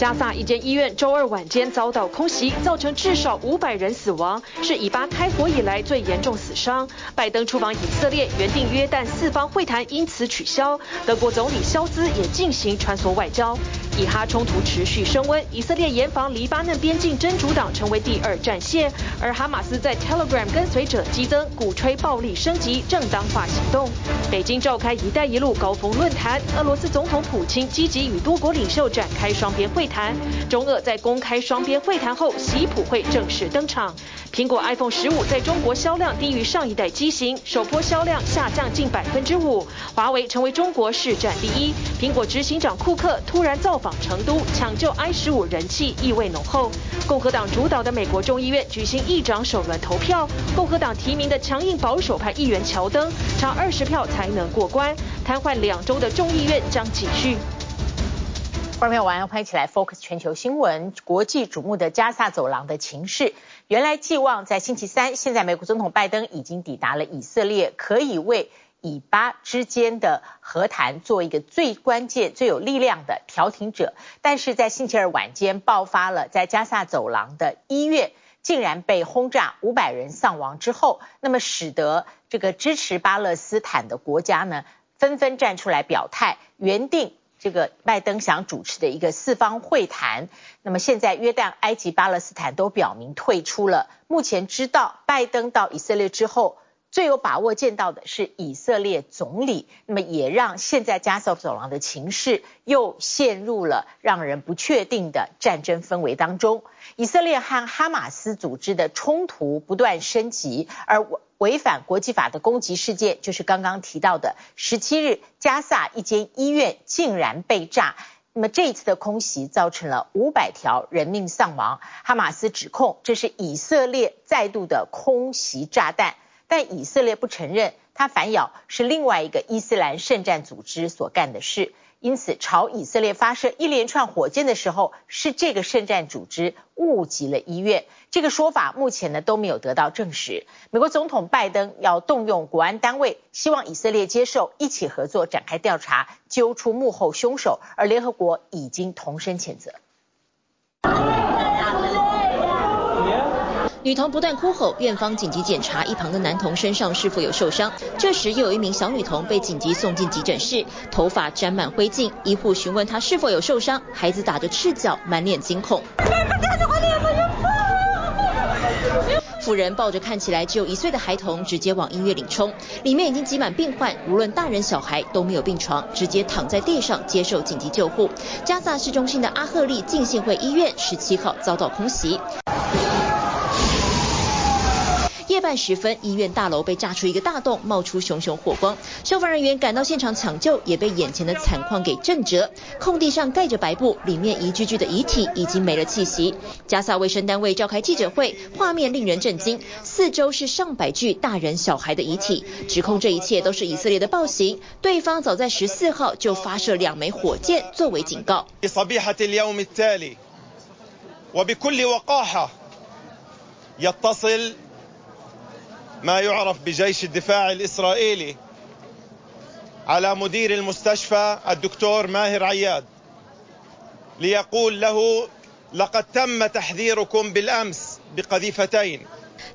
加萨一间医院周二晚间遭到空袭，造成至少五百人死亡，是以巴开火以来最严重死伤。拜登出访以色列，原定约旦四方会谈因此取消。德国总理肖兹也进行穿梭外交。以哈冲突持续升温，以色列严防黎巴嫩边境真主党成为第二战线，而哈马斯在 Telegram 跟随者激增，鼓吹暴力升级、正当化行动。北京召开“一带一路”高峰论坛，俄罗斯总统普京积极与多国领袖展开双边会谈。中俄在公开双边会谈后，习普会正式登场。苹果 iPhone 十五在中国销量低于上一代机型，首波销量下降近百分之五。华为成为中国市占第一。苹果执行长库克突然造访成都，抢救 i 十五人气意味浓厚。共和党主导的美国众议院举行议长首轮投票，共和党提名的强硬保守派议员乔登差二十票才能过关，瘫痪两周的众议院将继续。观众朋友晚上欢迎起来 Focus 全球新闻，国际瞩目的加萨走廊的情势。原来寄望在星期三，现在美国总统拜登已经抵达了以色列，可以为以巴之间的和谈做一个最关键、最有力量的调停者。但是在星期二晚间爆发了在加萨走廊的医院竟然被轰炸，五百人丧亡之后，那么使得这个支持巴勒斯坦的国家呢纷纷站出来表态，原定。这个拜登想主持的一个四方会谈，那么现在约旦、埃及、巴勒斯坦都表明退出了。目前知道拜登到以色列之后，最有把握见到的是以色列总理，那么也让现在加索走廊的情势又陷入了让人不确定的战争氛围当中。以色列和哈马斯组织的冲突不断升级，而我。违反国际法的攻击事件，就是刚刚提到的十七日，加萨一间医院竟然被炸。那么这一次的空袭造成了五百条人命丧亡。哈马斯指控这是以色列再度的空袭炸弹，但以色列不承认，他反咬是另外一个伊斯兰圣战组织所干的事。因此，朝以色列发射一连串火箭的时候，是这个圣战组织误击了医院。这个说法目前呢都没有得到证实。美国总统拜登要动用国安单位，希望以色列接受一起合作展开调查，揪出幕后凶手。而联合国已经同声谴责。女童不断哭吼，院方紧急检查一旁的男童身上是否有受伤。这时又有一名小女童被紧急送进急诊室，头发沾满灰烬。医护询问她是否有受伤，孩子打着赤脚，满脸惊恐。妇人抱着看起来只有一岁的孩童，直接往医院里冲，里面已经挤满病患，无论大人小孩都没有病床，直接躺在地上接受紧急救护。加萨市中心的阿赫利浸信会医院十七号遭到空袭。夜半时分，医院大楼被炸出一个大洞，冒出熊熊火光。消防人员赶到现场抢救，也被眼前的惨况给震折。空地上盖着白布，里面一具具的遗体已经没了气息。加萨卫生单位召开记者会，画面令人震惊，四周是上百具大人小孩的遗体，指控这一切都是以色列的暴行。对方早在十四号就发射两枚火箭作为警告。ما يعرف بجيش الدفاع الإسرائيلي على مدير المستشفى الدكتور ماهر عياد ليقول له لقد تم تحذيركم بالأمس بقذيفتين.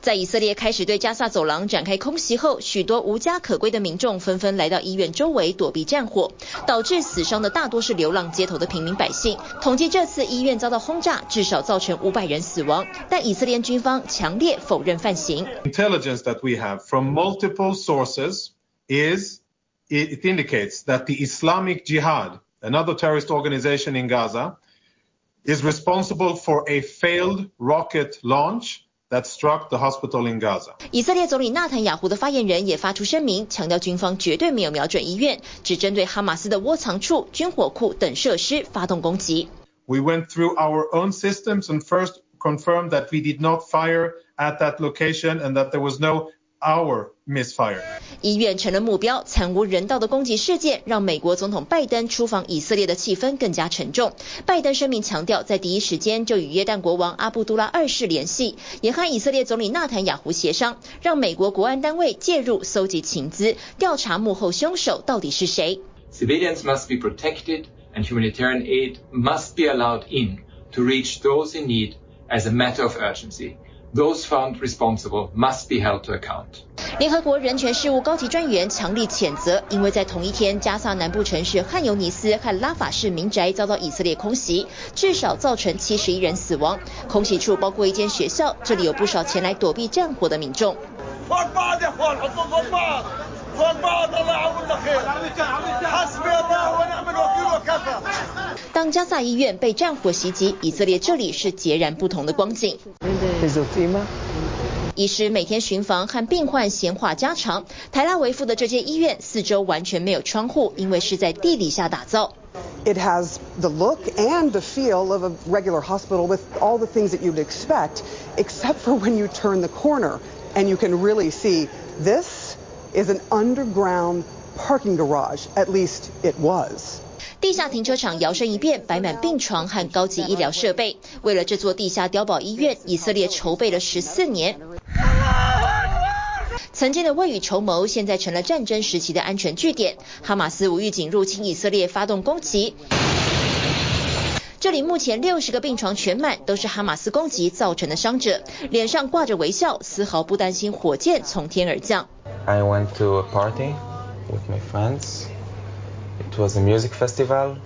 在以色列开始对加萨走廊展开空袭后，许多无家可归的民众纷纷来到医院周围躲避战火，导致死伤的大多是流浪街头的平民百姓。统计这次医院遭到轰炸，至少造成五百人死亡，但以色列军方强烈否认犯行。Intelligence that we have from multiple sources is it indicates that the Islamic Jihad, another terrorist organization in Gaza, is responsible for a failed rocket launch. That struck the hospital in Gaza. 以色列总理纳坦雅胡的发言人也发出声明，强调军方绝对没有瞄准医院，只针对哈马斯的窝藏处、军火库等设施发动攻击。We went through our own systems and first confirmed that we did not fire at that location and that there was no Our misfire. 医院成了目标，惨无人道的攻击事件让美国总统拜登出访以色列的气氛更加沉重。拜登声明强调，在第一时间就与约旦国王阿布都拉二世联系，也和以色列总理纳坦雅胡协商，让美国国安单位介入搜集情资，调查幕后凶手到底是谁。Civilians must be protected and humanitarian aid must be allowed in to reach those in need as a matter of urgency. Those found responsible must be held to account. 联合国人权事务高级专员强力谴责，因为在同一天，加萨南部城市汉尤尼斯和拉法市民宅遭到以色列空袭，至少造成七十一人死亡。空袭处包括一间学校，这里有不少前来躲避战火的民众。当加萨医院被战火袭击，以色列这里是截然不同的光景。医师每天巡房和病患闲话家常。台拉维夫的这间医院四周完全没有窗户，因为是在地底下打造。It has the look and the feel of a regular hospital with all the things that you'd expect, except for when you turn the corner and you can really see this. Is an underground parking garage. At least it was. 地下停车场摇身一变，摆满病床和高级医疗设备。为了这座地下碉堡医院，以色列筹备了十四年。曾经的未雨绸缪，现在成了战争时期的安全据点。哈马斯无预警入侵以色列，发动攻击。这里目前六十个病床全满，都是哈马斯攻击造成的伤者，脸上挂着微笑，丝毫不担心火箭从天而降。I went to a party with my friends. It was a music festival,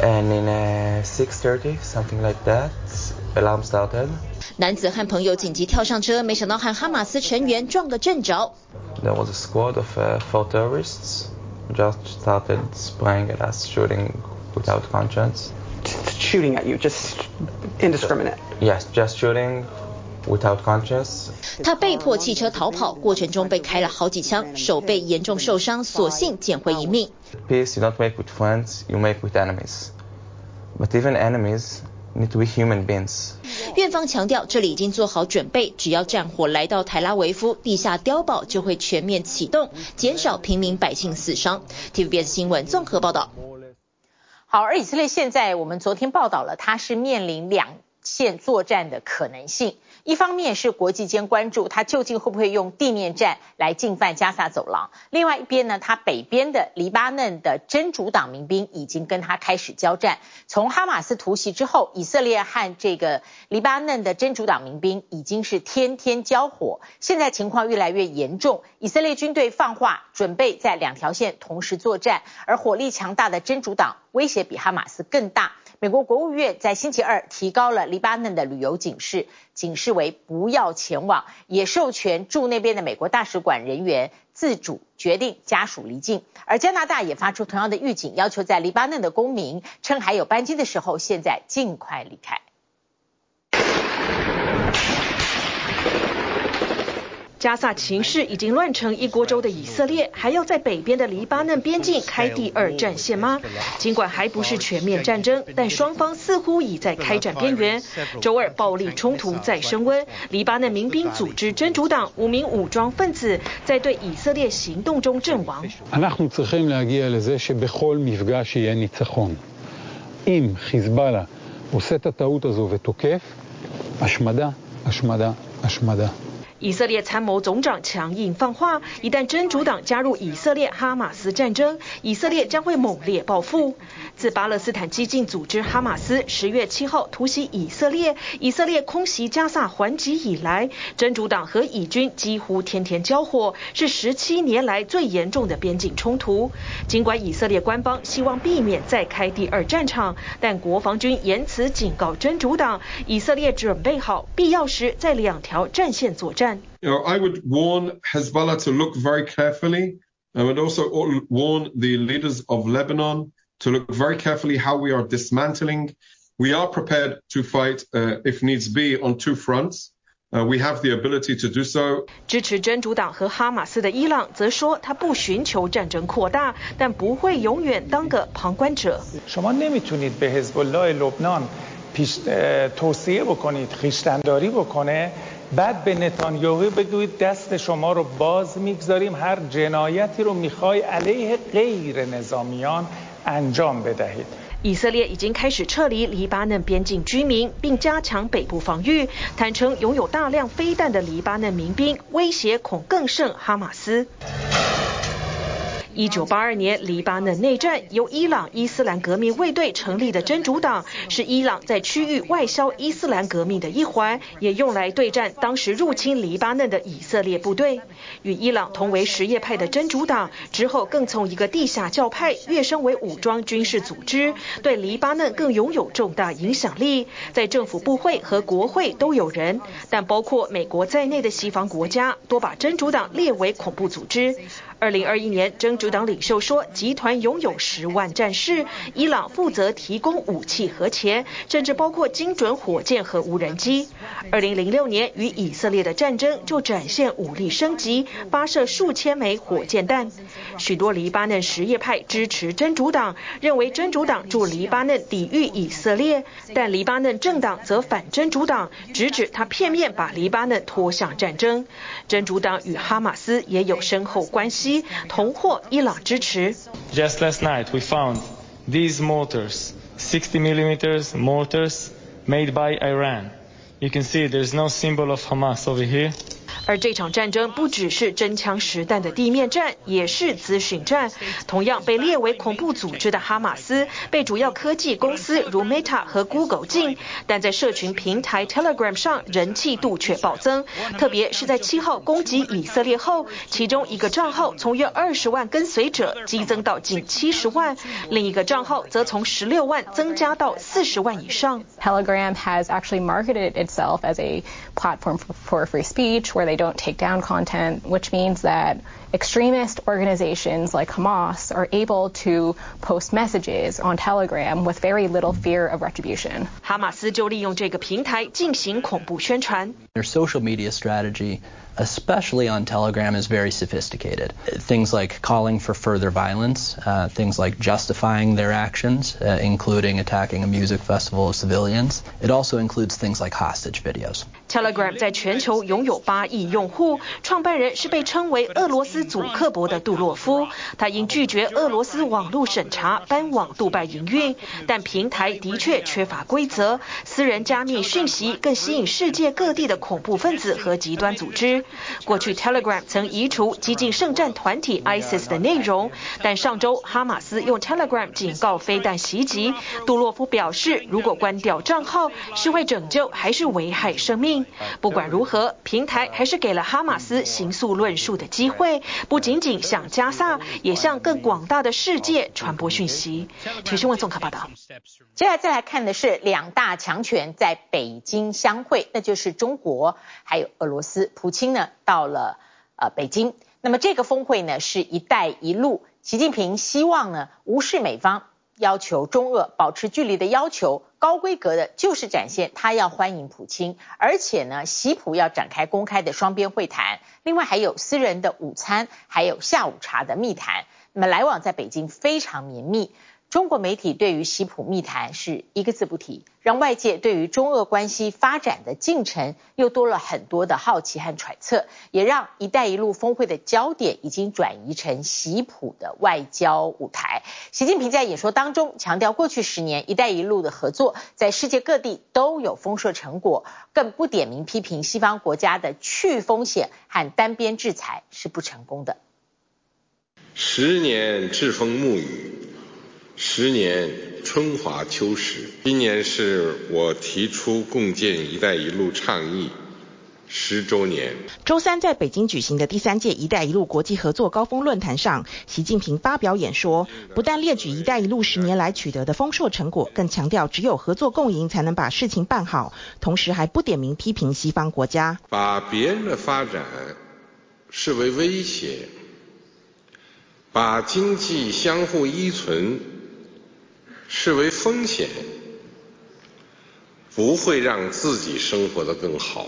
and in a 6:30, something like that, alarm started. 男子和朋友紧急跳上车，没想到和哈马斯成员撞个正着。There was a squad of uh, four terrorists just started spraying at us, shooting without conscience. Shooting at you, just indiscriminate. Yes, just shooting. Without conscience，他被迫弃车逃跑，过程中被开了好几枪，手背严重受伤，所幸捡回一命。Peace you don't make with friends, you make with enemies. But even enemies need to be human beings. 院方强调，这里已经做好准备，只要战火来到台拉维夫，地下碉堡就会全面启动，减少平民百姓死伤。TVBS 新闻综合报道。好，而以色列现在，我们昨天报道了，它是面临两线作战的可能性。一方面是国际间关注他究竟会不会用地面战来进犯加萨走廊，另外一边呢，他北边的黎巴嫩的真主党民兵已经跟他开始交战。从哈马斯突袭之后，以色列和这个黎巴嫩的真主党民兵已经是天天交火，现在情况越来越严重。以色列军队放话准备在两条线同时作战，而火力强大的真主党威胁比哈马斯更大。美国国务院在星期二提高了黎巴嫩的旅游警示，警示为不要前往，也授权驻那边的美国大使馆人员自主决定家属离境。而加拿大也发出同样的预警，要求在黎巴嫩的公民趁还有班机的时候，现在尽快离开。加萨情势已经乱成一锅粥的以色列，还要在北边的黎巴嫩边境开第二战线吗？尽管还不是全面战争，但双方似乎已在开展边缘。周二暴力冲突再升温，黎巴嫩民兵组织真主党五名武装分子在对以色列行动中阵亡。以色列参谋总长强硬放话，一旦真主党加入以色列哈马斯战争，以色列将会猛烈报复。自巴勒斯坦激进组织哈马斯十月七号突袭以色列，以色列空袭加萨还击以来，真主党和以军几乎天天交火，是十七年来最严重的边境冲突。尽管以色列官方希望避免再开第二战场，但国防军严词警告真主党，以色列准备好必要时在两条战线作战。You know, I would warn Hezbollah to look very carefully. I would also warn the leaders of Lebanon to look very carefully how we are dismantling. We are prepared to fight, uh, if needs be, on two fronts. Uh, we have the ability to do so. 支持真主党和哈马斯的伊朗则说，他不寻求战争扩大，但不会永远当个旁观者。شما نمیتونید به حزب الله لبنان پیش توصیه بکنید خیشتنداری بکنه 以色列已经开始撤离黎巴嫩边境居民，并加强北部防御，坦承拥有大量飞弹的黎巴嫩民兵威胁恐更胜哈马斯。一九八二年黎巴嫩内战，由伊朗伊斯兰革命卫队成立的真主党，是伊朗在区域外销伊斯兰革命的一环，也用来对战当时入侵黎巴嫩的以色列部队。与伊朗同为什叶派的真主党，之后更从一个地下教派跃升为武装军事组织，对黎巴嫩更拥有重大影响力，在政府部会和国会都有人，但包括美国在内的西方国家多把真主党列为恐怖组织。二零二一年，真主党领袖说，集团拥有十万战士，伊朗负责提供武器和钱，甚至包括精准火箭和无人机。二零零六年，与以色列的战争就展现武力升级，发射数千枚火箭弹。许多黎巴嫩什叶派支持真主党，认为真主党助黎巴嫩抵御以色列，但黎巴嫩政党则反真主党，直指他片面把黎巴嫩拖向战争。真主党与哈马斯也有深厚关系。同获伊朗支持。Just last night we found these mortars, 60 millimeters mortars made by Iran. You can see there's no symbol of Hamas over here. 而这场战争不只是真枪实弹的地面战，也是资讯战。同样被列为恐怖组织的哈马斯，被主要科技公司如 Meta 和 Google 禁，但在社群平台 Telegram 上人气度却暴增。特别是在七号攻击以色列后，其中一个账号从约二十万跟随者激增到近七十万，另一个账号则从十六万增加到四十万以上。Telegram has actually marketed itself as a platform for free speech, where they They don't take down content, which means that extremist organizations like Hamas are able to post messages on Telegram with very little fear of retribution. 哈马斯就利用这个平台进行恐怖宣传。Their social media strategy especially on Telegram, is very sophisticated. Things like calling for further violence, uh, things like justifying their actions, uh, including attacking a music festival of civilians. It also includes things like hostage videos. Telegram 在全球拥有八亿用户，创办人是被称为俄罗斯祖克伯的杜洛夫。他因拒绝俄罗斯网络审查，搬往杜拜营运，但平台的确缺乏规则，私人加密讯息更吸引世界各地的恐怖分子和极端组织。 过去 Telegram 曾移除激进圣战团体 ISIS 的内容，但上周哈马斯用 Telegram 警告飞弹袭击。杜洛夫表示，如果关掉账号是为拯救还是危害生命？不管如何，平台还是给了哈马斯形塑论述的机会，不仅仅向加萨，也向更广大的世界传播讯息。铁新闻综合报道。接下来再来看的是两大强权在北京相会，那就是中国还有俄罗斯。普京。呢，到了呃北京，那么这个峰会呢是一带一路，习近平希望呢无视美方要求中俄保持距离的要求，高规格的就是展现他要欢迎普京，而且呢习普要展开公开的双边会谈，另外还有私人的午餐，还有下午茶的密谈，那么来往在北京非常绵密。中国媒体对于习普密谈是一个字不提，让外界对于中俄关系发展的进程又多了很多的好奇和揣测，也让“一带一路”峰会的焦点已经转移成习普的外交舞台。习近平在演说当中强调，过去十年“一带一路”的合作在世界各地都有丰硕成果，更不点名批评西方国家的去风险和单边制裁是不成功的。十年栉风沐雨。十年春华秋实，今年是我提出共建“一带一路”倡议十周年。周三在北京举行的第三届“一带一路”国际合作高峰论坛上，习近平发表演说，不但列举“一带一路”十年来取得的丰硕成果，更强调只有合作共赢才能把事情办好，同时还不点名批评西方国家，把别人的发展视为威胁，把经济相互依存。视为风险，不会让自己生活的更好，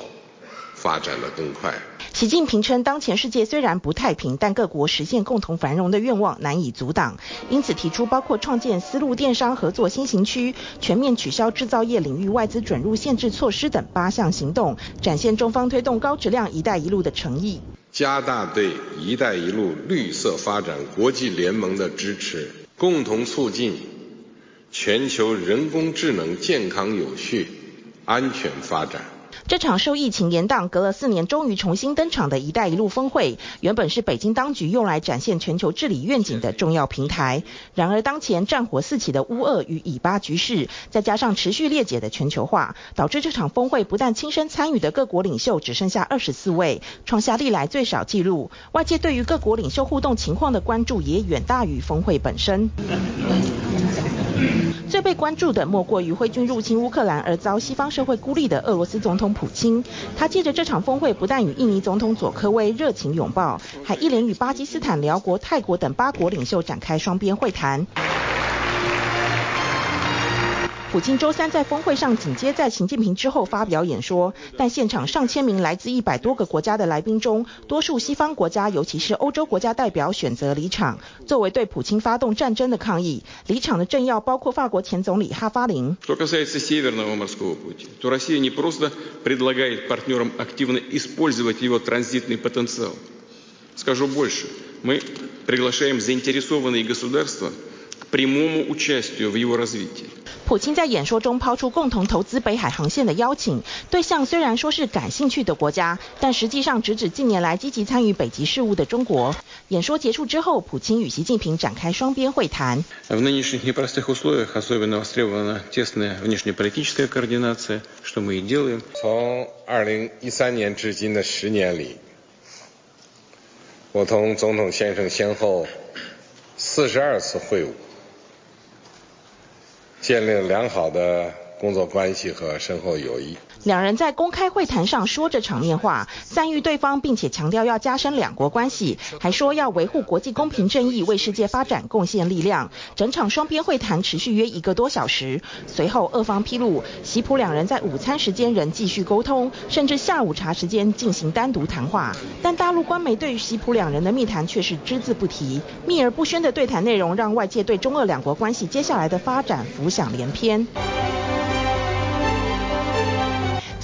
发展的更快。习近平称，当前世界虽然不太平，但各国实现共同繁荣的愿望难以阻挡，因此提出包括创建丝路电商合作先行区、全面取消制造业领域外资准入限制措施等八项行动，展现中方推动高质量“一带一路”的诚意。加大对“一带一路”绿色发展国际联盟的支持，共同促进。全球人工智能健康有序、安全发展。这场受疫情延宕、隔了四年终于重新登场的一带一路峰会，原本是北京当局用来展现全球治理愿景的重要平台。然而，当前战火四起的乌俄与以巴局势，再加上持续裂解的全球化，导致这场峰会不但亲身参与的各国领袖只剩下二十四位，创下历来最少纪录。外界对于各国领袖互动情况的关注也远大于峰会本身。最被关注的莫过于挥军入侵乌克兰而遭西方社会孤立的俄罗斯总统普京。他借着这场峰会，不但与印尼总统佐科威热情拥抱，还一连与巴基斯坦、辽国、泰国等八国领袖展开双边会谈。普京周三在峰会上紧接在习近平之后发表演说，但现场上千名来自一百多个国家的来宾中，多数西方国家，尤其是欧洲国家代表选择离场，作为对普京发动战争的抗议。离场的政要包括法国前总理哈法林。普京在演说中抛出共同投资北海航线的邀请，对象虽然说是感兴趣的国家，但实际上直指近年来积极参与北极事务的中国。演说结束之后，普京与习近平展开双边会谈。从二零一三年至今的十年里，我同总统先生先后四十二次会晤。建立了良好的工作关系和深厚友谊。两人在公开会谈上说着场面话，赞誉对方，并且强调要加深两国关系，还说要维护国际公平正义，为世界发展贡献力量。整场双边会谈持续约一个多小时。随后，俄方披露，习普两人在午餐时间仍继续沟通，甚至下午茶时间进行单独谈话。但大陆官媒对于习普两人的密谈却是只字不提，秘而不宣的对谈内容让外界对中俄两国关系接下来的发展浮想联翩。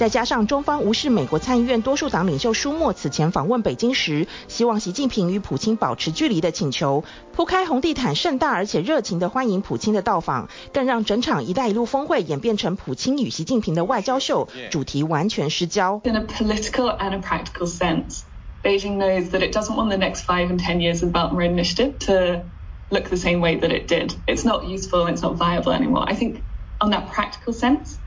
再加上中方无视美国参议院多数党领袖舒默此前访问北京时，希望习近平与普京保持距离的请求，铺开红地毯，盛大而且热情地欢迎普京的到访，更让整场“一带一路”峰会演变成普京与习近平的外交秀，主题完全失焦。In a political and a practical sense, Beijing knows that it doesn't want the next five and ten years of Belt and Road Initiative to look the same way that it did. It's not useful, it's not viable anymore. I think on that practical sense.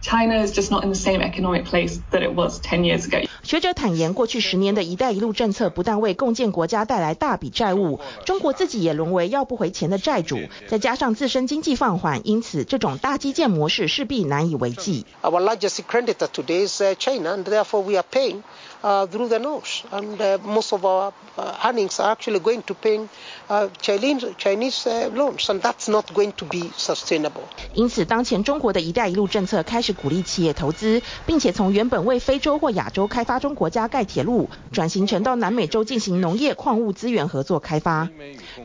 China is just not in the same economic place that it was ten years ago. 学者坦言，过去十年的一带一路政策不但为共建国家带来大笔债务，中国自己也沦为要不回钱的债主，再加上自身经济放缓，因此这种大基建模式势必难以为继。Our largest creditor today is China, and therefore we are paying 因此，当前中国的一带一路政策开始鼓励企业投资，并且从原本为非洲或亚洲开发中国家盖铁路，转型成到南美洲进行农业矿物资源合作开发。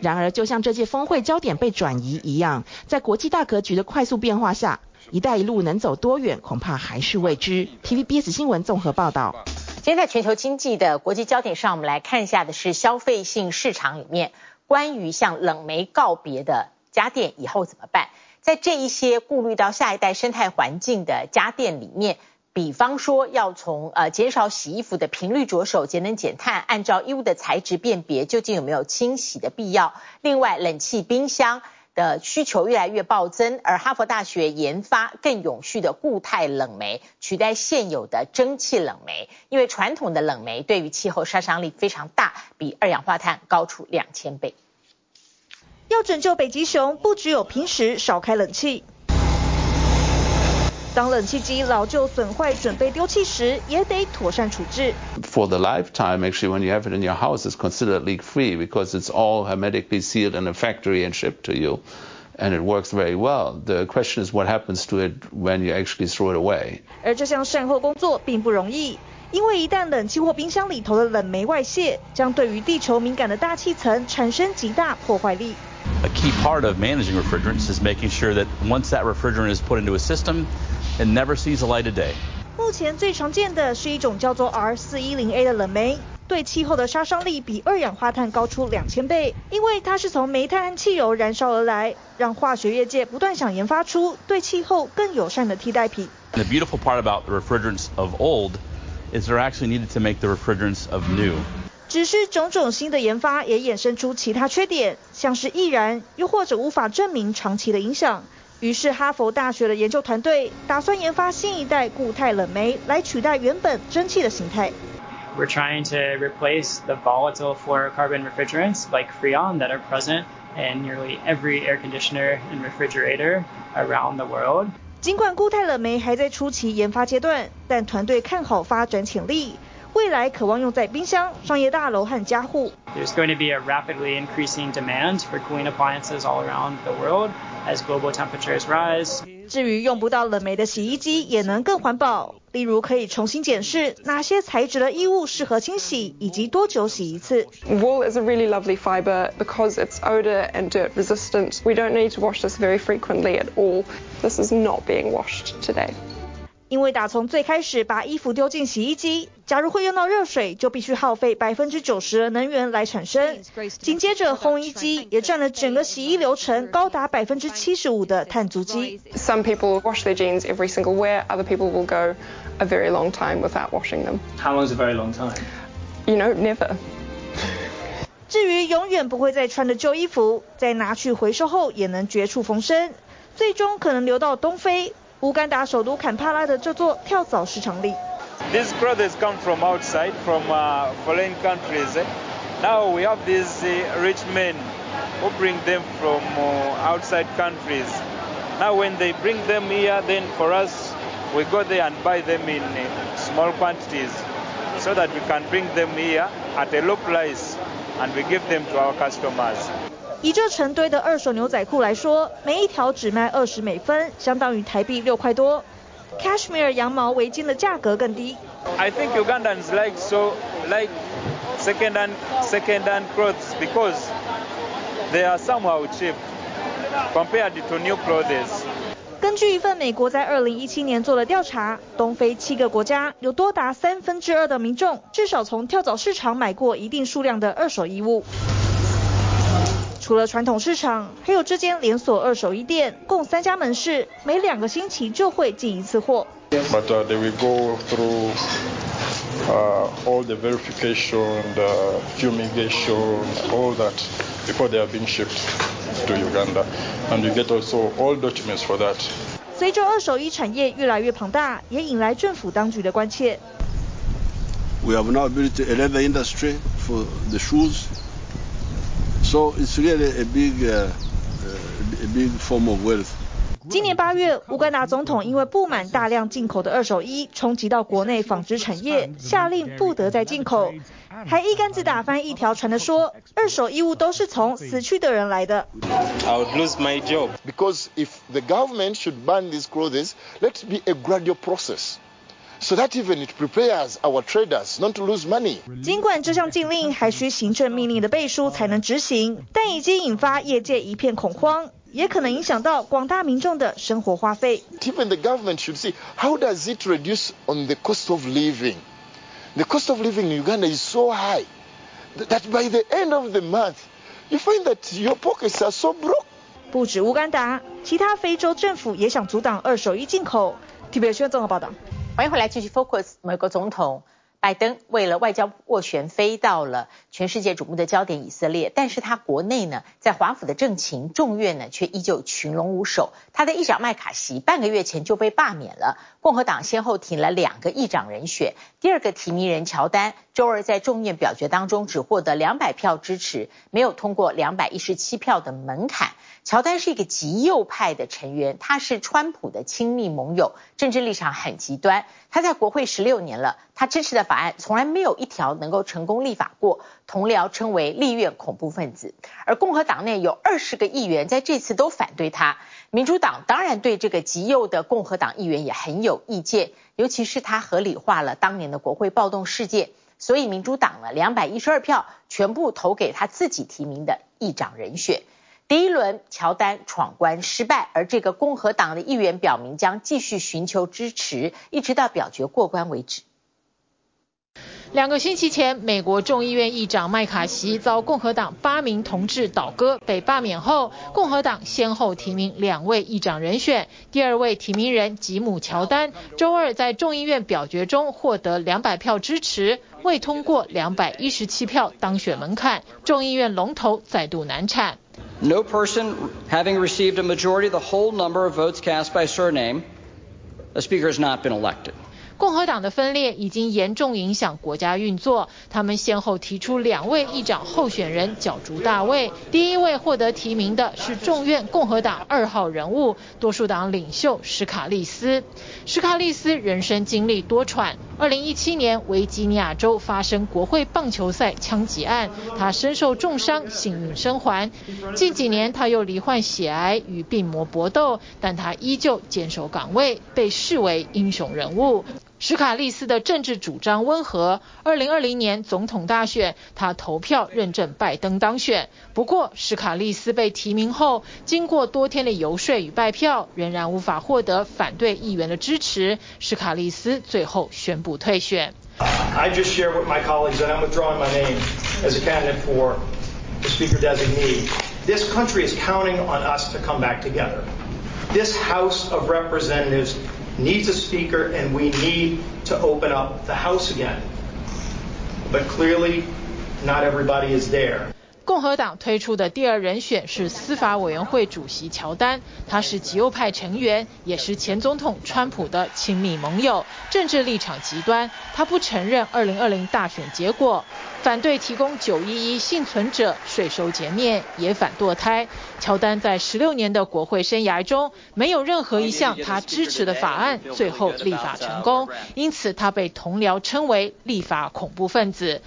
然而，就像这届峰会焦点被转移一样，在国际大格局的快速变化下，一带一路能走多远，恐怕还是未知。TVBS 新闻综合报道。今天在全球经济的国际焦点上，我们来看一下的是消费性市场里面关于向冷媒告别的家电以后怎么办？在这一些顾虑到下一代生态环境的家电里面，比方说要从呃减少洗衣服的频率着手，节能减碳，按照衣物的材质辨别究竟有没有清洗的必要。另外，冷气、冰箱的需求越来越暴增，而哈佛大学研发更永续的固态冷媒，取代现有的蒸汽冷媒，因为传统的冷媒对于气候杀伤力非常大，比二氧化碳高出两千倍。要拯救北极熊，不只有平时少开冷气。当冷气机老旧损坏，准备丢弃时，也得妥善处置。For the lifetime, actually, when you have it in your house, it's considered leak-free because it's all hermetically sealed in a factory and shipped to you, and it works very well. The question is what happens to it when you actually throw it away. 而这项善后工作并不容易。因为一旦冷气或冰箱里头的冷媒外泄，将对于地球敏感的大气层产生极大破坏力。A key part of managing refrigerants is making sure that once that refrigerant is put into a system, it never sees the light of day. 目前最常见的是一种叫做 R410A 的冷媒。对气候的杀伤力比二氧化碳高出两千倍，因为它是从煤炭和汽油燃烧而来，让化学业界不断想研发出对气候更友善的替代品。The beautiful part about the refrigerants of old is they're actually needed to make the refrigerants of new. 只是种种新的研发也衍生出其他缺点，像是易燃，又或者无法证明长期的影响。于是哈佛大学的研究团队打算研发新一代固态冷媒来取代原本蒸汽的形态。We're trying to replace the volatile fluorocarbon refrigerants like Freon that are present in nearly every air conditioner and refrigerator around the world. 尽管固态冷媒还在初期研发阶段，但团队看好发展潜力。未来渴望用在冰箱、商业大楼和家户。There's going to be a rapidly increasing demand for cooling appliances all around the world as global temperatures rise. 至于用不到冷媒的洗衣机，也能更环保。例如可以重新检视哪些材质的衣物适合清洗，以及多久洗一次。Wool is a really lovely fiber because it's odor and dirt resistant. We don't need to wash this very frequently at all. This is not being washed today. 因为打从最开始把衣服丢进洗衣机，假如会用到热水，就必须耗费百分之九十的能源来产生。紧接着烘衣机也占了整个洗衣流程高达百分之七十五的碳足迹。Some people wash their jeans every single wear. Other people will go a very long time without washing them. How long is a very long time? You know, never. 至于永远不会再穿的旧衣服，在拿去回收后也能绝处逢生，最终可能流到东非。乌干达首都坎帕拉的这座跳蚤市场里。These clothes come from outside, from foreign countries. Now we have these rich men who bring them from outside countries. Now when they bring them here, then for us, we go there and buy them in small quantities, so that we can bring them here at a low price, and we give them to our customers. 以这成堆的二手牛仔裤来说，每一条只卖二十美分，相当于台币六块多。Cashmere 羊毛围巾的价格更低。I think Ugandans like so like second-hand second-hand clothes because they are somehow cheap compared to new clothes. 根据一份美国在二零一七年做的调查，东非七个国家有多达三分之二的民众至少从跳蚤市场买过一定数量的二手衣物。除了传统市场，还有这间连锁二手衣店，共三家门市，每两个星期就会进一次货。But they will go through all the verification, the fumigation, all that before they are being shipped to Uganda, and you get also all documents for that. 随着二手衣产业越来越庞大，也引来政府当局的关切。We have now built a leather industry for the shoes. So it's really a big, uh, a big form of wealth. 今年八月，乌干达总统因为不满大量进口的二手衣冲击到国内纺织产业，下令不得再进口，还一竿子打翻一条船的说，二手衣物都是从死去的人来的。I would lose my job because if the government should ban these clothes, let it be a gradual process. So that even it prepares our traders not to lose money. 尽管这项禁令还需行政命令的背书才能执行，但已经引发业界一片恐慌，也可能影响到广大民众的生活花费。Even the government should see how does it reduce on the cost of living. The cost of living in Uganda is so high that by the end of the month, you find that your pockets are so broke. 不止乌干达，其他非洲政府也想阻挡二手衣进口。TVBS 综合报道。欢迎回来继续 Focus。美国总统拜登为了外交斡旋飞到了全世界瞩目的焦点以色列，但是他国内呢，在华府的政情众院呢却依旧群龙无首。他的议长麦卡锡半个月前就被罢免了，共和党先后提了两个议长人选，第二个提名人乔丹周二在众院表决当中只获得两百票支持，没有通过两百一十七票的门槛。乔丹是一个极右派的成员，他是川普的亲密盟友，政治立场很极端。他在国会十六年了，他支持的法案从来没有一条能够成功立法过，同僚称为立院恐怖分子。而共和党内有二十个议员在这次都反对他，民主党当然对这个极右的共和党议员也很有意见，尤其是他合理化了当年的国会暴动事件，所以民主党呢两百一十二票全部投给他自己提名的议长人选。第一轮乔丹闯关失败，而这个共和党的议员表明将继续寻求支持，一直到表决过关为止。两个星期前，美国众议院议长麦卡锡遭共和党八名同志倒戈被罢免后，共和党先后提名两位议长人选。第二位提名人吉姆·乔丹周二在众议院表决中获得两百票支持，未通过两百一十七票当选门槛，众议院龙头再度难产。No person having received a majority of the whole number of votes cast by surname, a speaker has not been elected. 共和党的分裂已经严重影响国家运作，他们先后提出两位议长候选人角逐大位。第一位获得提名的是众院共和党二号人物，多数党领袖史卡利斯。史卡利斯人生经历多舛，二零一七年维吉尼亚州发生国会棒球赛枪击案，他身受重伤，幸运生还。近几年他又罹患血癌与病魔搏斗，但他依旧坚守岗位，被视为英雄人物。史卡利斯的政治主张温和。二零二零年总统大选，他投票认证拜登当选。不过，史卡利斯被提名后，经过多天的游说与拜票，仍然无法获得反对议员的支持。史卡利斯最后宣布退选。I just share with my colleagues that I'm withdrawing my name as a candidate for the speaker designee. This country is counting on us to come back together. This House of Representatives needs a speaker, and we need to open up the House again. But clearly, not everybody is there. 共和党推出的第二人选是司法委员会主席乔丹，他是极右派成员，也是前总统川普的亲密盟友，政治立场极端。他不承认2020大选结果，反对提供911幸存者税收减免，也反堕胎。乔丹在16年的国会生涯中，没有任何一项他支持的法案最后立法成功，因此他被同僚称为立法恐怖分子。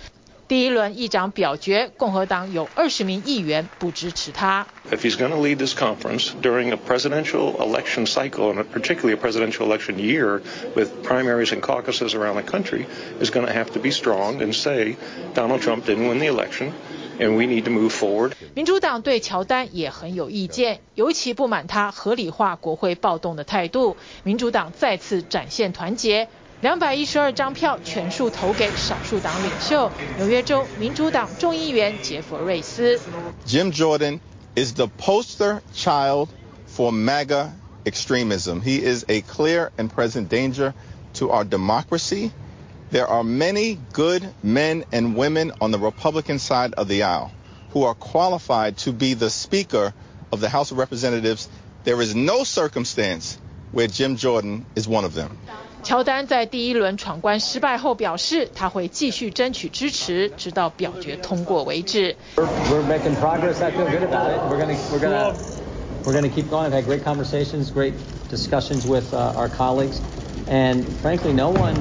第一轮议长表决，共和党有二十名议员不支持他。If he's going to lead this conference during a presidential election cycle, and particularly a presidential election year with primaries and caucuses around the country, is going to have to be strong and say Donald Trump didn't win the election, and we need to move forward. 民主党对乔丹也很有意见，尤其不满他合理化国会暴动的态度。民主党再次展现团结。两百一十二张票全数投给少数党领袖，纽约州民主党众议员杰佛瑞斯。Jim Jordan is the poster child for MAGA extremism. He is a clear and present danger to our democracy. There are many good men and women on the Republican side of the aisle who are qualified to be the Speaker of the House of Representatives. There is no circumstance where Jim Jordan is one of them. 乔丹在第一轮闯关失败后表示，他会继续争取支持，直到表决通过为止。We're making progress. I feel good about it. We're going to we're going to we're going to keep going. I've had great conversations, great discussions with our colleagues, and frankly, no one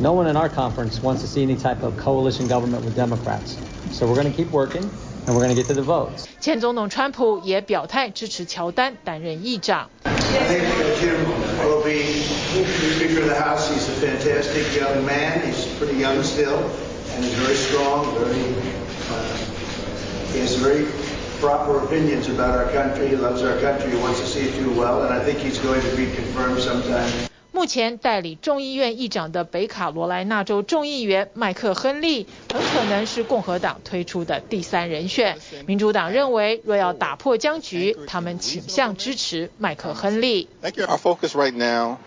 no one in our conference wants to see any type of coalition government with Democrats. So we're going to keep working. And we're going to get to the votes. 前总统川普也表态支持乔丹担任议长。I think Jim will be Speaker of the House. He's a fantastic young man. He's pretty young still, and he's very strong. Very, uh, he has very proper opinions about our country. He loves our country. He wants to see it do well, and I think he's going to be confirmed sometime. 目前代理众议院议长的北卡罗来纳州众议员麦克亨利很可能是共和党推出的第三人选。民主党认为，若要打破僵局，他们倾向支持麦克亨利。Our focus right now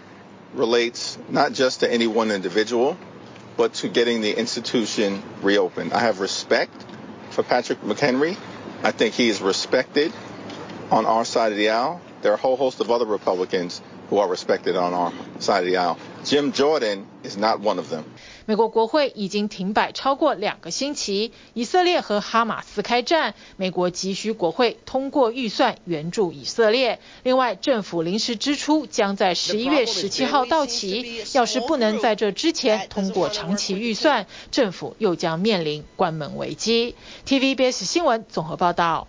relates not just to any one individual, but to getting the institution reopened. I have respect for Patrick McHenry. I think he is respected on our side of the aisle. There are a whole host of other Republicans who are respected on our side of the aisle. Jim Jordan is not one of them. 美国国会已经停摆超过两个星期，以色列和哈马斯开战，美国急需国会通过预算援助以色列。另外，政府临时支出将在十一月十七号到期，要是不能在这之前通过长期预算，政府又将面临关门危机。TVBS 新闻综合报道。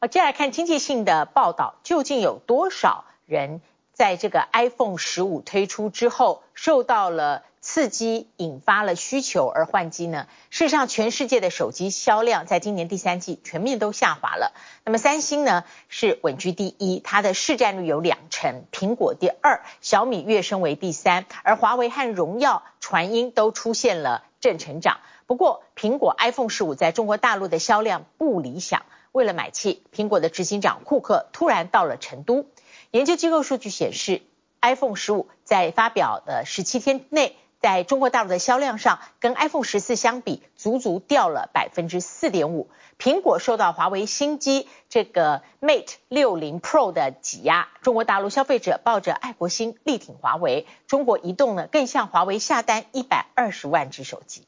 好，接下来看经济性的报道，究竟有多少人？在这个 iPhone 十五推出之后，受到了刺激，引发了需求而换机呢？事实上，全世界的手机销量在今年第三季全面都下滑了。那么三星呢是稳居第一，它的市占率有两成；苹果第二，小米跃升为第三，而华为和荣耀、传音都出现了正成长。不过，苹果 iPhone 十五在中国大陆的销量不理想。为了买气，苹果的执行长库克突然到了成都。研究机构数据显示，iPhone 十五在发表的十七天内，在中国大陆的销量上，跟 iPhone 十四相比，足足掉了百分之四点五。苹果受到华为新机这个 Mate 六零 Pro 的挤压，中国大陆消费者抱着爱国心力挺华为。中国移动呢，更向华为下单一百二十万只手机。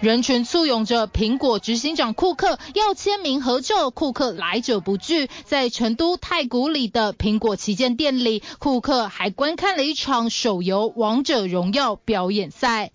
人群簇拥着苹果执行长库克要签名合照，库克来者不拒，在成都太古里的苹果旗舰店里，库克还观看了一场手游《王者荣耀》表演赛。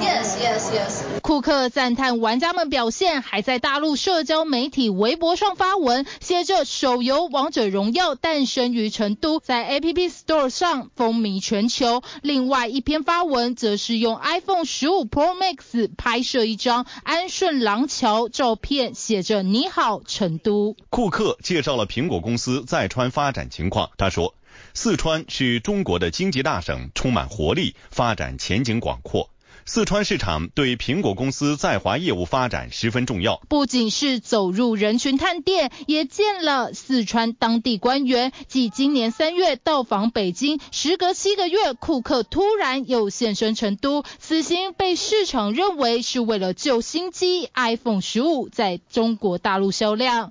Yes, yes, yes. 库克赞叹玩家们表现，还在大陆社交媒体微博上发文，写着“手游王者荣耀诞生于成都，在 App Store 上风靡全球”。另外一篇发文则是用 iPhone 15 Pro Max 拍摄一张安顺廊桥照片，写着“你好，成都”。库克介绍了苹果公司在川发展情况，他说：“四川是中国的经济大省，充满活力，发展前景广阔。”四川市场对苹果公司在华业务发展十分重要。不仅是走入人群探店，也见了四川当地官员。继今年三月到访北京，时隔七个月，库克突然又现身成都。此行被市场认为是为了救新机 iPhone 十五在中国大陆销量。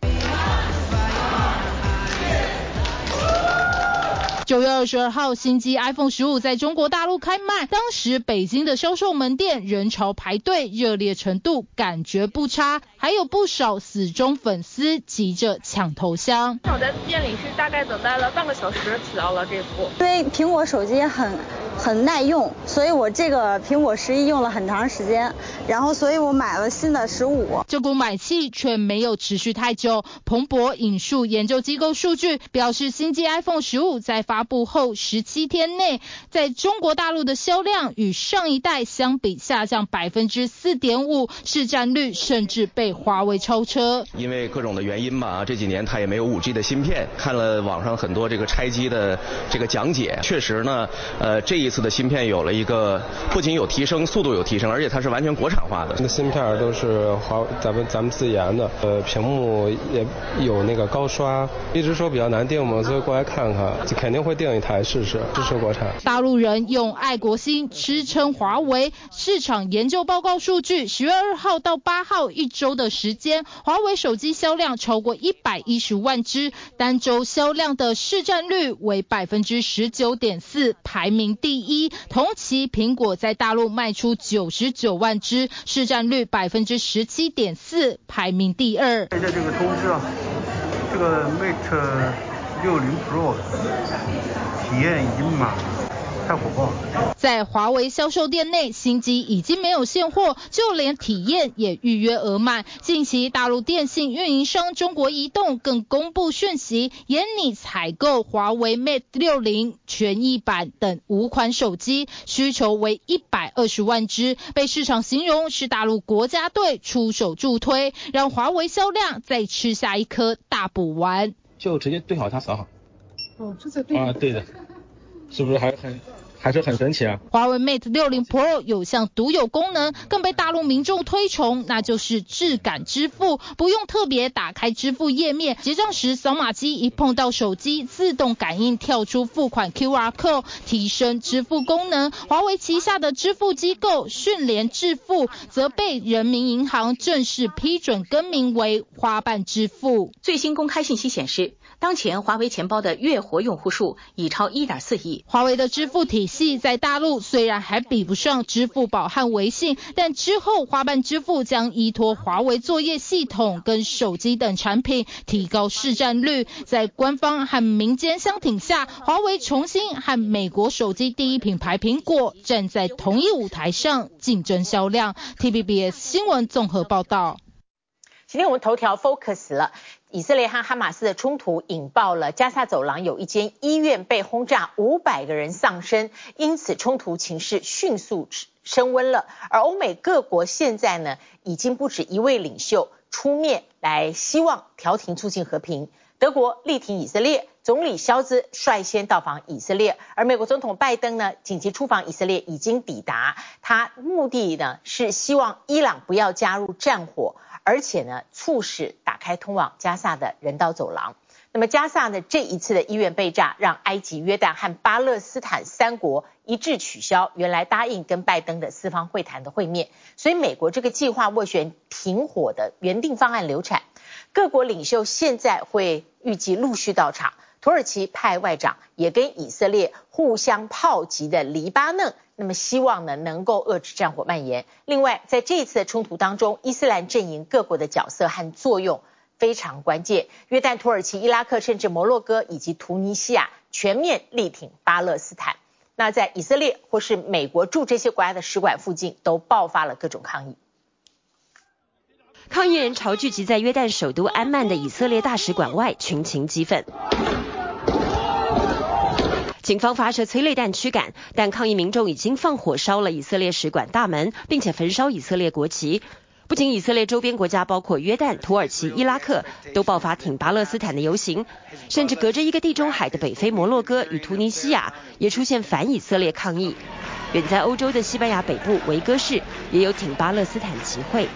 九月二十二号，新机 iPhone 十五在中国大陆开卖，当时北京的销售门店人潮排队，热烈程度感觉不差，还有不少死忠粉丝急着抢头香。我在店里是大概等待了半个小时，取到了这部。因为苹果手机很很耐用，所以我这个苹果十一用了很长时间，然后所以我买了新的十五。这股买气却没有持续太久。彭博引述研究机构数据表示，新机 iPhone 十五在发发布后十七天内，在中国大陆的销量与上一代相比下降百分之四点五，市占率甚至被华为超车。因为各种的原因吧，这几年它也没有五 G 的芯片。看了网上很多这个拆机的这个讲解，确实呢，呃，这一次的芯片有了一个不仅有提升，速度有提升，而且它是完全国产化的。那芯片都是华咱们咱们自研的，呃，屏幕也有那个高刷，一直说比较难定嘛，所以过来看看，就肯定。会定一台试试，支持国产。大陆人用爱国心支撑华为。市场研究报告数据，十月二号到八号一周的时间，华为手机销量超过一百一十万只，单周销量的市占率为百分之十九点四，排名第第一。同期，苹果在大陆卖出九十九万只，市占率百分之十七点四，排名第二。看一下这个通知啊，这个 Mate。六零 Pro 体验已经满，太火爆了。在华为销售店内，新机已经没有现货，就连体验也预约额满。近期，大陆电信运营商中国移动更公布讯息，严拟采购华为 Mate 六零权益版等五款手机，需求为一百二十万只，被市场形容是大陆国家队出手助推，让华为销量再吃下一颗大补丸。就直接对好它扫好。哦，这在对。啊，对的，是不是还很还是很神奇啊？华为 Mate 60 Pro 有项独有功能，更被大陆民众推崇，那就是质感支付，不用特别打开支付页面，结账时扫码机一碰到手机，自动感应跳出付款 QR code，提升支付功能。华为旗下的支付机构讯联支付，则被人民银行正式批准更名为花瓣支付。最新公开信息显示。当前华为钱包的月活用户数已超一点四亿。华为的支付体系在大陆虽然还比不上支付宝和微信，但之后花瓣支付将依托华为作业系统跟手机等产品提高市占率。在官方和民间相挺下，华为重新和美国手机第一品牌苹果站在同一舞台上竞争销量。T B B S 新闻综合报道。今天我们头条 focus 了。以色列和哈马斯的冲突引爆了加萨走廊有一间医院被轰炸，五百个人丧生，因此冲突情势迅速升温了。而欧美各国现在呢，已经不止一位领袖出面来希望调停促进和平。德国力挺以色列，总理肖兹率先到访以色列，而美国总统拜登呢，紧急出访以色列已经抵达，他目的呢是希望伊朗不要加入战火，而且呢促使打开通往加萨的人道走廊。那么加萨呢这一次的医院被炸，让埃及、约旦和巴勒斯坦三国一致取消原来答应跟拜登的四方会谈的会面，所以美国这个计划斡旋停火的原定方案流产。各国领袖现在会预计陆续到场，土耳其派外长也跟以色列互相炮击的黎巴嫩，那么希望呢能够遏制战火蔓延。另外，在这一次的冲突当中，伊斯兰阵营各国的角色和作用非常关键。约旦、土耳其、伊拉克，甚至摩洛哥以及突尼西亚全面力挺巴勒斯坦。那在以色列或是美国驻这些国家的使馆附近，都爆发了各种抗议。抗议人潮聚集在约旦首都安曼的以色列大使馆外，群情激愤。警方发射催泪弹驱赶，但抗议民众已经放火烧了以色列使馆大门，并且焚烧以色列国旗。不仅以色列周边国家，包括约旦、土耳其、伊拉克，都爆发挺巴勒斯坦的游行，甚至隔着一个地中海的北非摩洛哥与突尼西亚也出现反以色列抗议。远在欧洲的西班牙北部维戈市也有挺巴勒斯坦集会。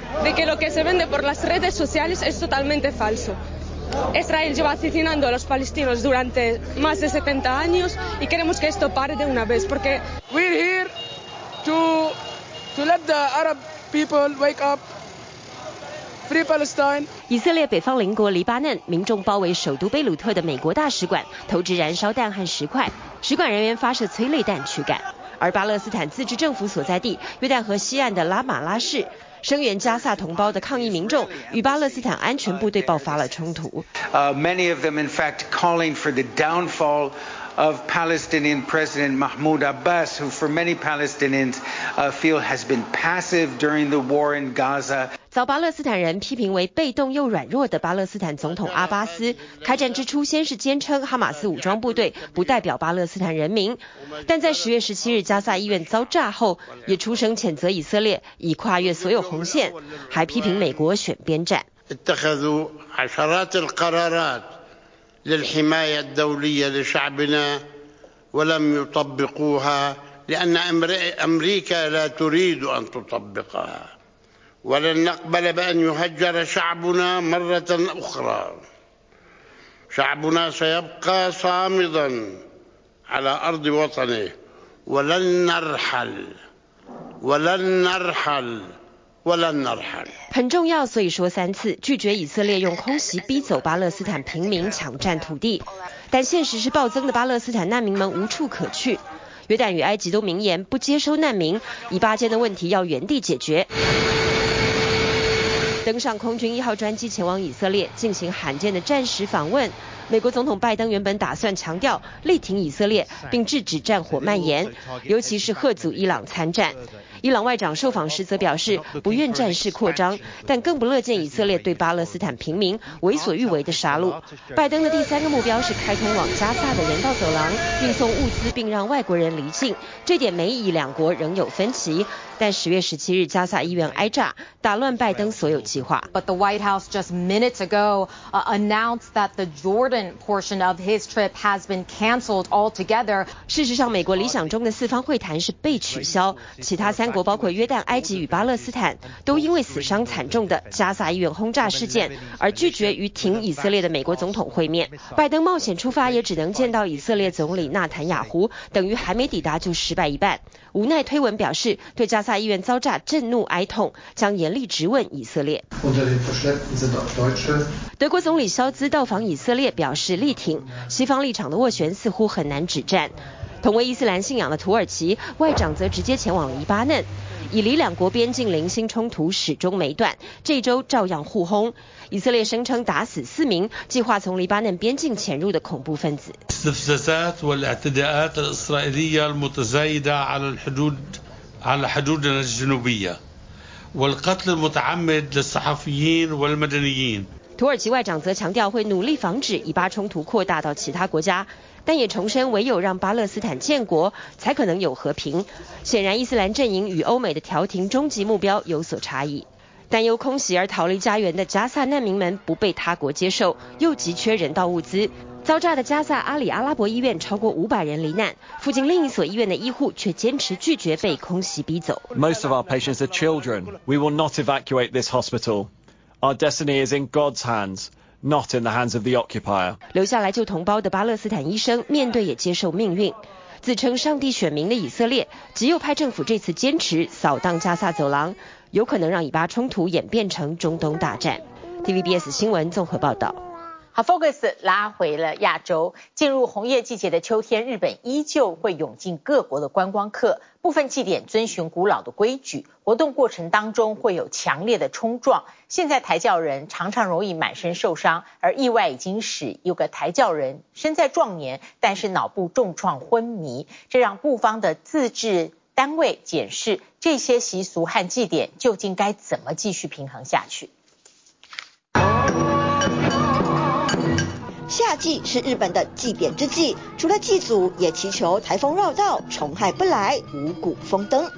以色列北方邻国黎巴嫩民众包围首都贝鲁特的美国大使馆，投掷燃烧弹和石块，使馆人员发射催泪弹驱赶。而巴勒斯坦自治政府所在地约旦河西岸的拉马拉市，声援加萨同胞的抗议民众与巴勒斯坦安全部队爆发了冲突。Uh, many of them, in fact, calling for the downfall of Palestinian President Mahmoud Abbas, who for many Palestinians uh, feel has been passive during the war in Gaza. 遭巴勒斯坦人批评为被动又软弱的巴勒斯坦总统阿巴斯，开战之初先是坚称哈马斯武装部队不代表巴勒斯坦人民，但在十月十七日加萨医院遭炸后，也出声谴责以色列已跨越所有红线，还批评美国选边站。للحماية الدولية لشعبنا ولم يطبقوها لأن أمريكا لا تريد أن تطبقها. ولن نقبل بأن يهجر شعبنا مرة أخرى. شعبنا سيبقى صامدا على أرض وطنه. ولن نرحل ولن نرحل 很重要，所以说三次拒绝以色列用空袭逼走巴勒斯坦平民，抢占土地。但现实是暴增的巴勒斯坦难民们无处可去。约旦与埃及都明言不接收难民，以巴间的问题要原地解决。登上空军一号专机前往以色列进行罕见的战时访问。美国总统拜登原本打算强调力挺以色列，并制止战火蔓延，尤其是贺阻伊朗参战。伊朗外长受访时则表示不愿战事扩张，但更不乐见以色列对巴勒斯坦平民为所欲为的杀戮。拜登的第三个目标是开通往加萨的人道走廊，运送物资并让外国人离境。这点美以两国仍有分歧。但十月十七日加萨医院挨炸，打乱拜登所有计划。But the White House just minutes ago announced that the Jordan portion of his trip has been canceled altogether。事实上，美国理想中的四方会谈是被取消，其他三国包括约旦、埃及与巴勒斯坦，都因为死伤惨重的加萨医院轰炸事件而拒绝与挺以色列的美国总统会面。拜登冒险出发，也只能见到以色列总理纳坦雅胡，等于还没抵达就失败一半。无奈推文表示，对加萨医院遭炸震怒哀痛，将严厉质问以色列。德国总理肖兹到访以色列，表示力挺。西方立场的斡旋似乎很难止战。同为伊斯兰信仰的土耳其外长则直接前往黎巴嫩。以黎两国边境零星冲突始终没断，这周照样互轰。以色列声称打死四名计划从黎巴嫩边境潜入的恐怖分子。土耳其外长则强调会努力防止以巴冲突扩大到其他国家，但也重申唯有让巴勒斯坦建国，才可能有和平。显然，伊斯兰阵营与欧美的调停终极目标有所差异。担忧空袭而逃离家园的加萨难民们不被他国接受，又急缺人道物资。遭炸的加萨阿里阿拉伯医院超过五百人罹难，附近另一所医院的医护却坚持拒绝被空袭逼走。Most of our patients are children. We will not evacuate this hospital. Our destiny is in God's hands, not in the hands of the occupier. 留下来救同胞的巴勒斯坦医生面对也接受命运。自称上帝选民的以色列极右派政府这次坚持扫荡加萨走廊，有可能让以巴冲突演变成中东大战。TVBS 新闻综合报道。好，Focus 拉回了亚洲。进入红叶季节的秋天，日本依旧会涌进各国的观光客。部分祭典遵循古老的规矩，活动过程当中会有强烈的冲撞。现在抬轿人常常容易满身受伤，而意外已经使有个抬轿人身在壮年，但是脑部重创昏迷。这让部方的自治单位检视这些习俗和祭典究竟该怎么继续平衡下去。夏季是日本的祭典之际，除了祭祖，也祈求台风绕道，虫害不来，五谷丰登。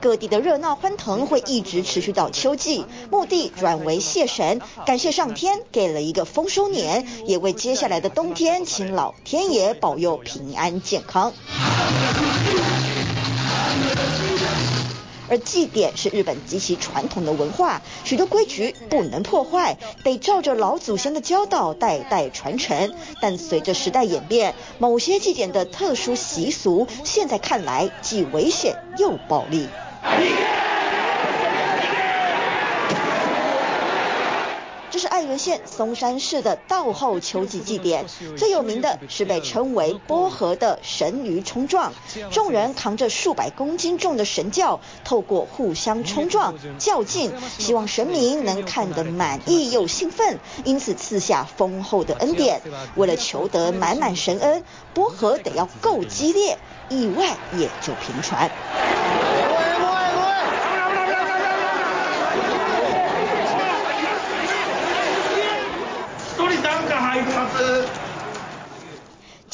各地的热闹欢腾会一直持续到秋季，目的转为谢神，感谢上天给了一个丰收年，也为接下来的冬天请老天爷保佑平安健康。而祭典是日本极其传统的文化，许多规矩不能破坏，得照着老祖先的教导代代传承。但随着时代演变，某些祭典的特殊习俗，现在看来既危险又暴力。这是爱媛县松山市的道后秋季祭典，最有名的是被称为波河的神鱼冲撞。众人扛着数百公斤重的神轿，透过互相冲撞较劲，希望神明能看得满意又兴奋，因此赐下丰厚的恩典。为了求得满满神恩，波河得要够激烈，意外也就频传。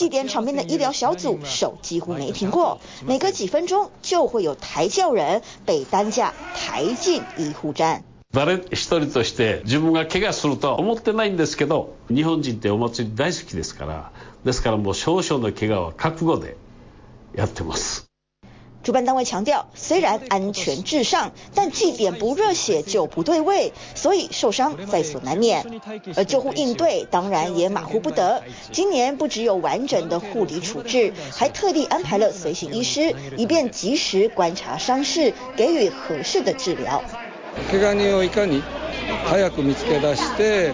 祭典场边的医疗小组手几乎没停过，每隔几分钟就会有抬轿人被担架抬进医护站。谁一人として自分が怪我すると思ってないんですけど、日本人ってお祭り大好きですから、ですからもう少々の怪我は覚悟でやってます。主办单位强调，虽然安全至上，但祭典不热血就不对味，所以受伤在所难免。而救护应对当然也马虎不得。今年不只有完整的护理处置，还特地安排了随行医师，以便及时观察伤势，给予合适的治疗。怪我人をいかに早く见つけ出して、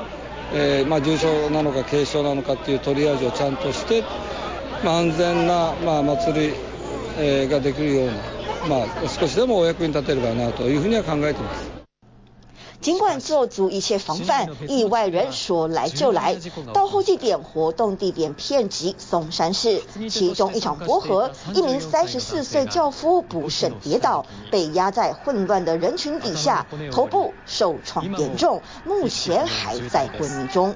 えー、まあ重伤なのか軽伤なのかっていうトリアージをちゃんとして、まあ安全なまあ祭り。 ができるような、まあ少しでもお役に立てればなというふうには考えてます。尽管做足一切防范，意外人说来就来。稻后祭典活动地点遍及松山市，其中一场波河，一名三十四岁轿夫不慎跌倒，被压在混乱的人群底下，头部受创严重，目前还在昏迷中。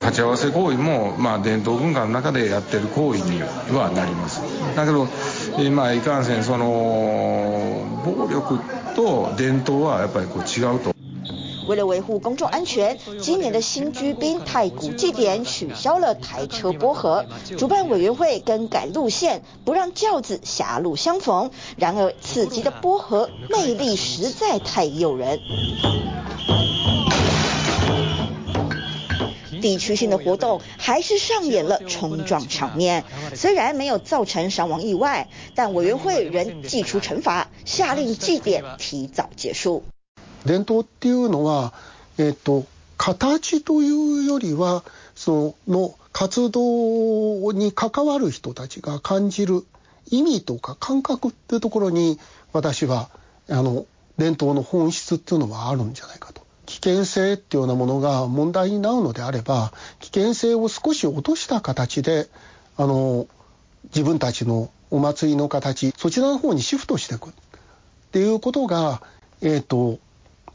钵合わせ行为も、まあ、伝统文化の中でやってる行为にはなります。だけど、まあ、いかんせん、その暴力と伝统はやっぱりこう违うと。为了维护公众安全，今年的新居滨太鼓祭典取消了抬车波河，主办委员会更改路线，不让轿子狭路相逢。然而，此级的波河魅力实在太诱人。 地区性的活动还是上演了冲撞场面，虽然没有造成伤亡意外，但委员会仍祭出惩罚，下令祭典提早结束。 伝统っていうのは、えっと、形というよりは、その活动に関わる人たちが感じる意味とか感覚っていうところに、私は、あの、伝统の本质っていうのはあるんじゃないかと。 危険性っていうようなものが問題になるのであれば、危険性を少し落とした形で、あの、自分たちのお祭りの形、そちらの方にシフトしていくっていうことが、えっ、ー、と、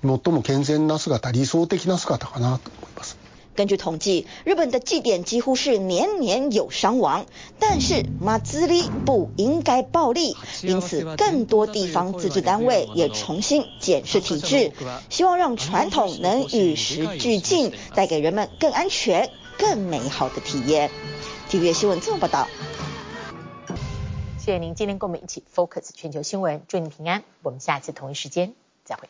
最も健全な姿、理想的な姿かなと思います。根据统计，日本的祭典几乎是年年有伤亡，但是马兹利不应该暴力，因此更多地方自治单位也重新检视体制，希望让传统能与时俱进，带给人们更安全、更美好的体验。TVB 新闻这么报道。谢谢您今天跟我们一起 Focus 全球新闻，祝您平安。我们下次同一时间再会。